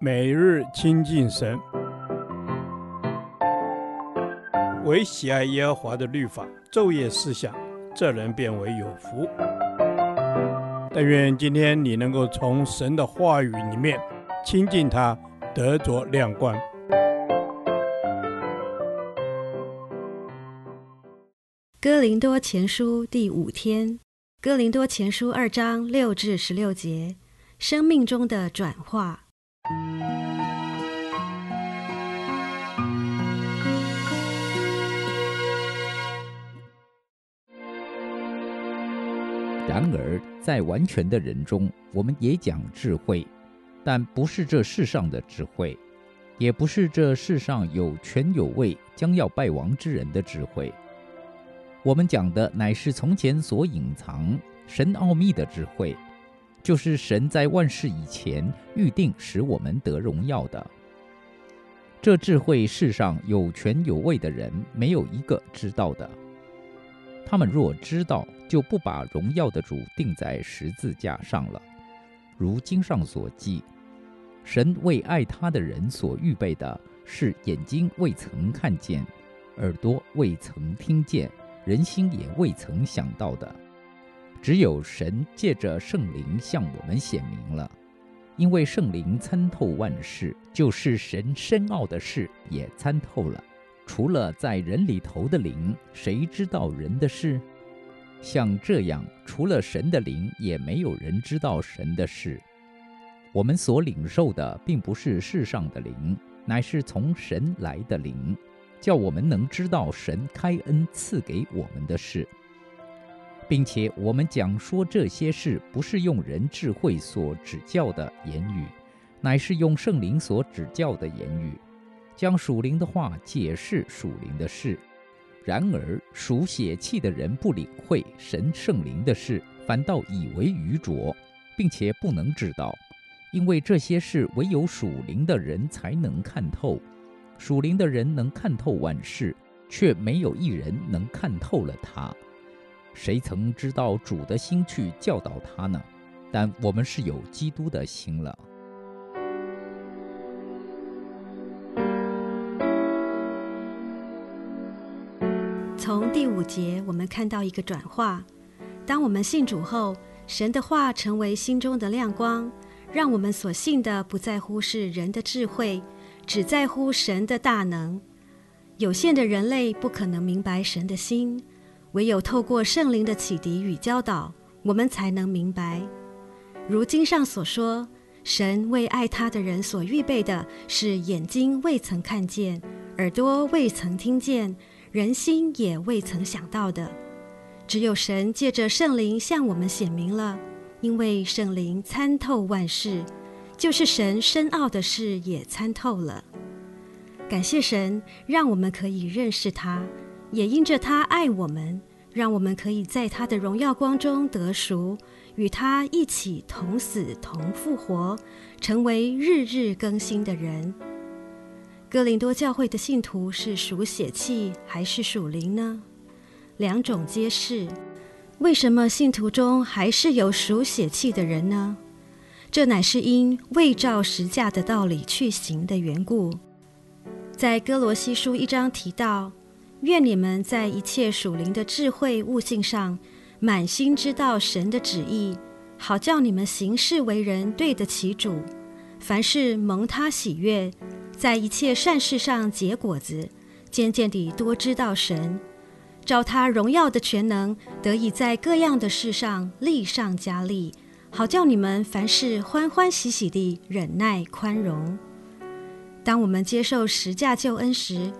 每日亲近神，唯喜爱耶和华的律法，昼夜思想，这人便为有福。但愿今天你能够从神的话语里面亲近他，得着亮光。哥林多前书第五天，哥林多前书二章六至十六节，生命中的转化。然而，在完全的人中，我们也讲智慧，但不是这世上的智慧，也不是这世上有权有位将要败亡之人的智慧。我们讲的乃是从前所隐藏神奥秘的智慧。就是神在万事以前预定使我们得荣耀的。这智慧世上有权有位的人没有一个知道的。他们若知道，就不把荣耀的主钉在十字架上了。如经上所记，神为爱他的人所预备的是眼睛未曾看见，耳朵未曾听见，人心也未曾想到的。只有神借着圣灵向我们显明了，因为圣灵参透万事，就是神深奥的事也参透了。除了在人里头的灵，谁知道人的事？像这样，除了神的灵，也没有人知道神的事。我们所领受的，并不是世上的灵，乃是从神来的灵，叫我们能知道神开恩赐给我们的事。并且我们讲说这些事，不是用人智慧所指教的言语，乃是用圣灵所指教的言语，将属灵的话解释属灵的事。然而属血气的人不领会神圣灵的事，反倒以为愚拙，并且不能知道，因为这些事唯有属灵的人才能看透。属灵的人能看透万事，却没有一人能看透了他。谁曾知道主的心去教导他呢？但我们是有基督的心了。从第五节，我们看到一个转化。当我们信主后，神的话成为心中的亮光，让我们所信的不在乎是人的智慧，只在乎神的大能。有限的人类不可能明白神的心。唯有透过圣灵的启迪与教导，我们才能明白。如经上所说，神为爱他的人所预备的是眼睛未曾看见，耳朵未曾听见，人心也未曾想到的。只有神借着圣灵向我们显明了，因为圣灵参透万事，就是神深奥的事也参透了。感谢神，让我们可以认识他。也因着他爱我们，让我们可以在他的荣耀光中得赎，与他一起同死同复活，成为日日更新的人。哥林多教会的信徒是属血气还是属灵呢？两种皆是。为什么信徒中还是有属血气的人呢？这乃是因未照实价的道理去行的缘故。在哥罗西书一章提到。愿你们在一切属灵的智慧悟性上，满心知道神的旨意，好叫你们行事为人对得起主。凡事蒙他喜悦，在一切善事上结果子，渐渐地多知道神，照他荣耀的全能，得以在各样的事上力上加力，好叫你们凡事欢欢喜喜地忍耐宽容。当我们接受十架救恩时，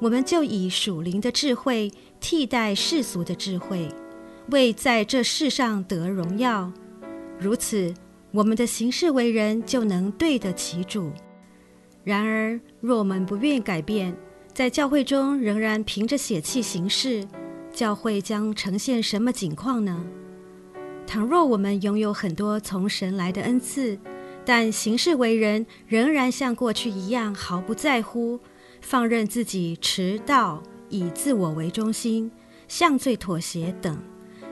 我们就以属灵的智慧替代世俗的智慧，为在这世上得荣耀。如此，我们的行事为人就能对得起主。然而，若我们不愿改变，在教会中仍然凭着血气行事，教会将呈现什么景况呢？倘若我们拥有很多从神来的恩赐，但行事为人仍然像过去一样毫不在乎。放任自己迟到，以自我为中心，向罪妥协等，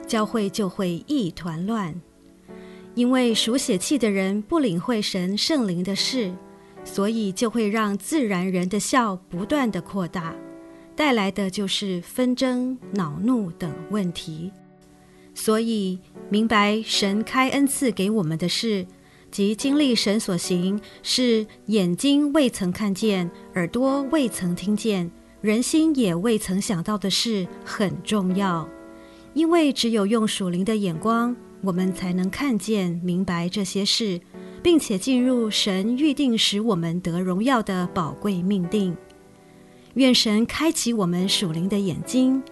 教会就会一团乱。因为属血气的人不领会神圣灵的事，所以就会让自然人的笑不断地扩大，带来的就是纷争、恼怒等问题。所以明白神开恩赐给我们的事，及经历神所行，是眼睛未曾看见，耳朵未曾听见，人心也未曾想到的事，很重要。因为只有用属灵的眼光，我们才能看见、明白这些事，并且进入神预定使我们得荣耀的宝贵命定。愿神开启我们属灵的眼睛，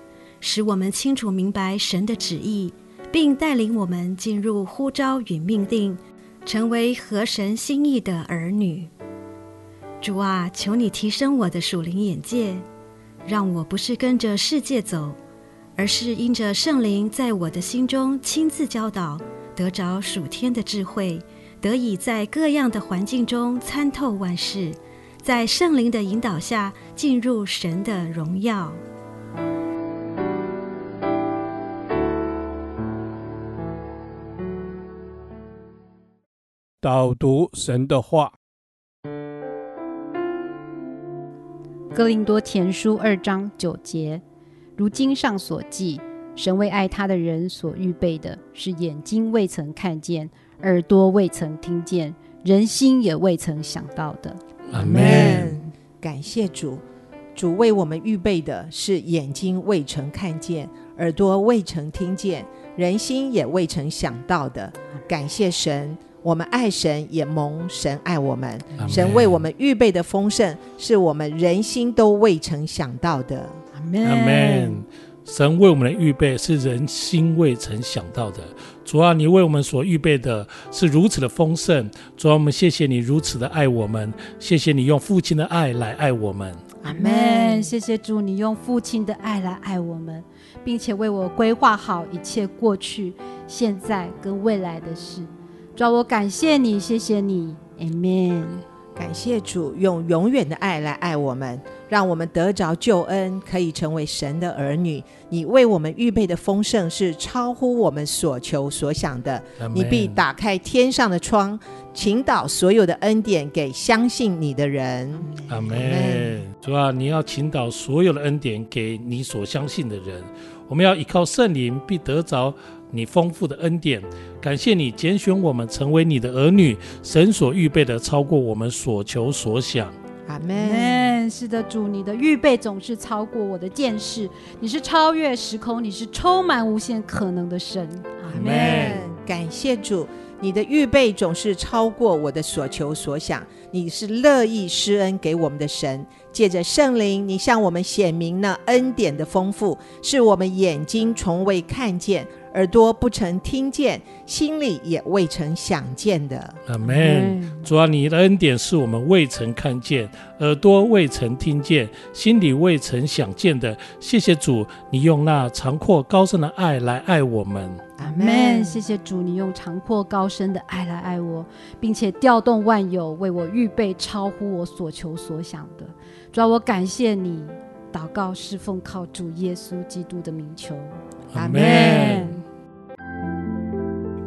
使我们清楚明白神的旨意，并带领我们进入呼召与命定，成为合神心意的儿女。主啊，求你提升我的属灵眼界，让我不是跟着世界走。而是因着圣灵在我的心中亲自教导，得着属天的智慧，得以在各样的环境中参透万事，在圣灵的引导下进入神的荣耀。导读神的话，《哥林多前书》二章九节。如经上所记，神为爱他的人所预备的，是眼睛未曾看见，耳朵未曾听见，人心也未曾想到的。阿门。感谢主，主为我们预备的是眼睛未曾看见，耳朵未曾听见，人心也未曾想到的。感谢神，我们爱神，也蒙神爱我们。神为我们预备的丰盛，是我们人心都未曾想到的。阿门。神为我们的预备是人心未曾想到的。主啊，你为我们所预备的是如此的丰盛。主啊，我们谢谢你如此的爱我们，谢谢你用父亲的爱来爱我们。阿门。谢谢主，你用父亲的爱来爱我们，并且为我规划好一切过去、现在跟未来的事。主啊，我感谢你，谢谢你。，Amen。感谢主用永远的爱来爱我们，让我们得着救恩，可以成为神的儿女。你为我们预备的丰盛是超乎我们所求所想的。Amen 你必打开天上的窗，倾倒所有的恩典给相信你的人。阿门。主啊，你要倾倒所有的恩典给你所相信的人。我们要依靠圣灵，必得着。你丰富的恩典，感谢你拣选我们成为你的儿女，神所预备的超过我们所求所想。阿门。是的，主，你的预备总是超过我的见识，你是超越时空，你是充满无限可能的神。阿门。感谢主，你的预备总是超过我的所求所想，你是乐意施恩给我们的神。借着圣灵，你向我们显明那恩典的丰富，是我们眼睛从未看见。耳朵不曾听见，心里也未曾想见的。阿门。主啊，你的恩典是我们未曾看见，耳朵未曾听见，心里未曾想见的。谢谢主，你用那长阔高深的爱来爱我们。阿门。谢谢主，你用长阔高深的爱来爱我，并且调动万有为我预备超乎我所求所想的。主啊，我感谢你。祷告是奉靠主耶稣基督的名求。阿门。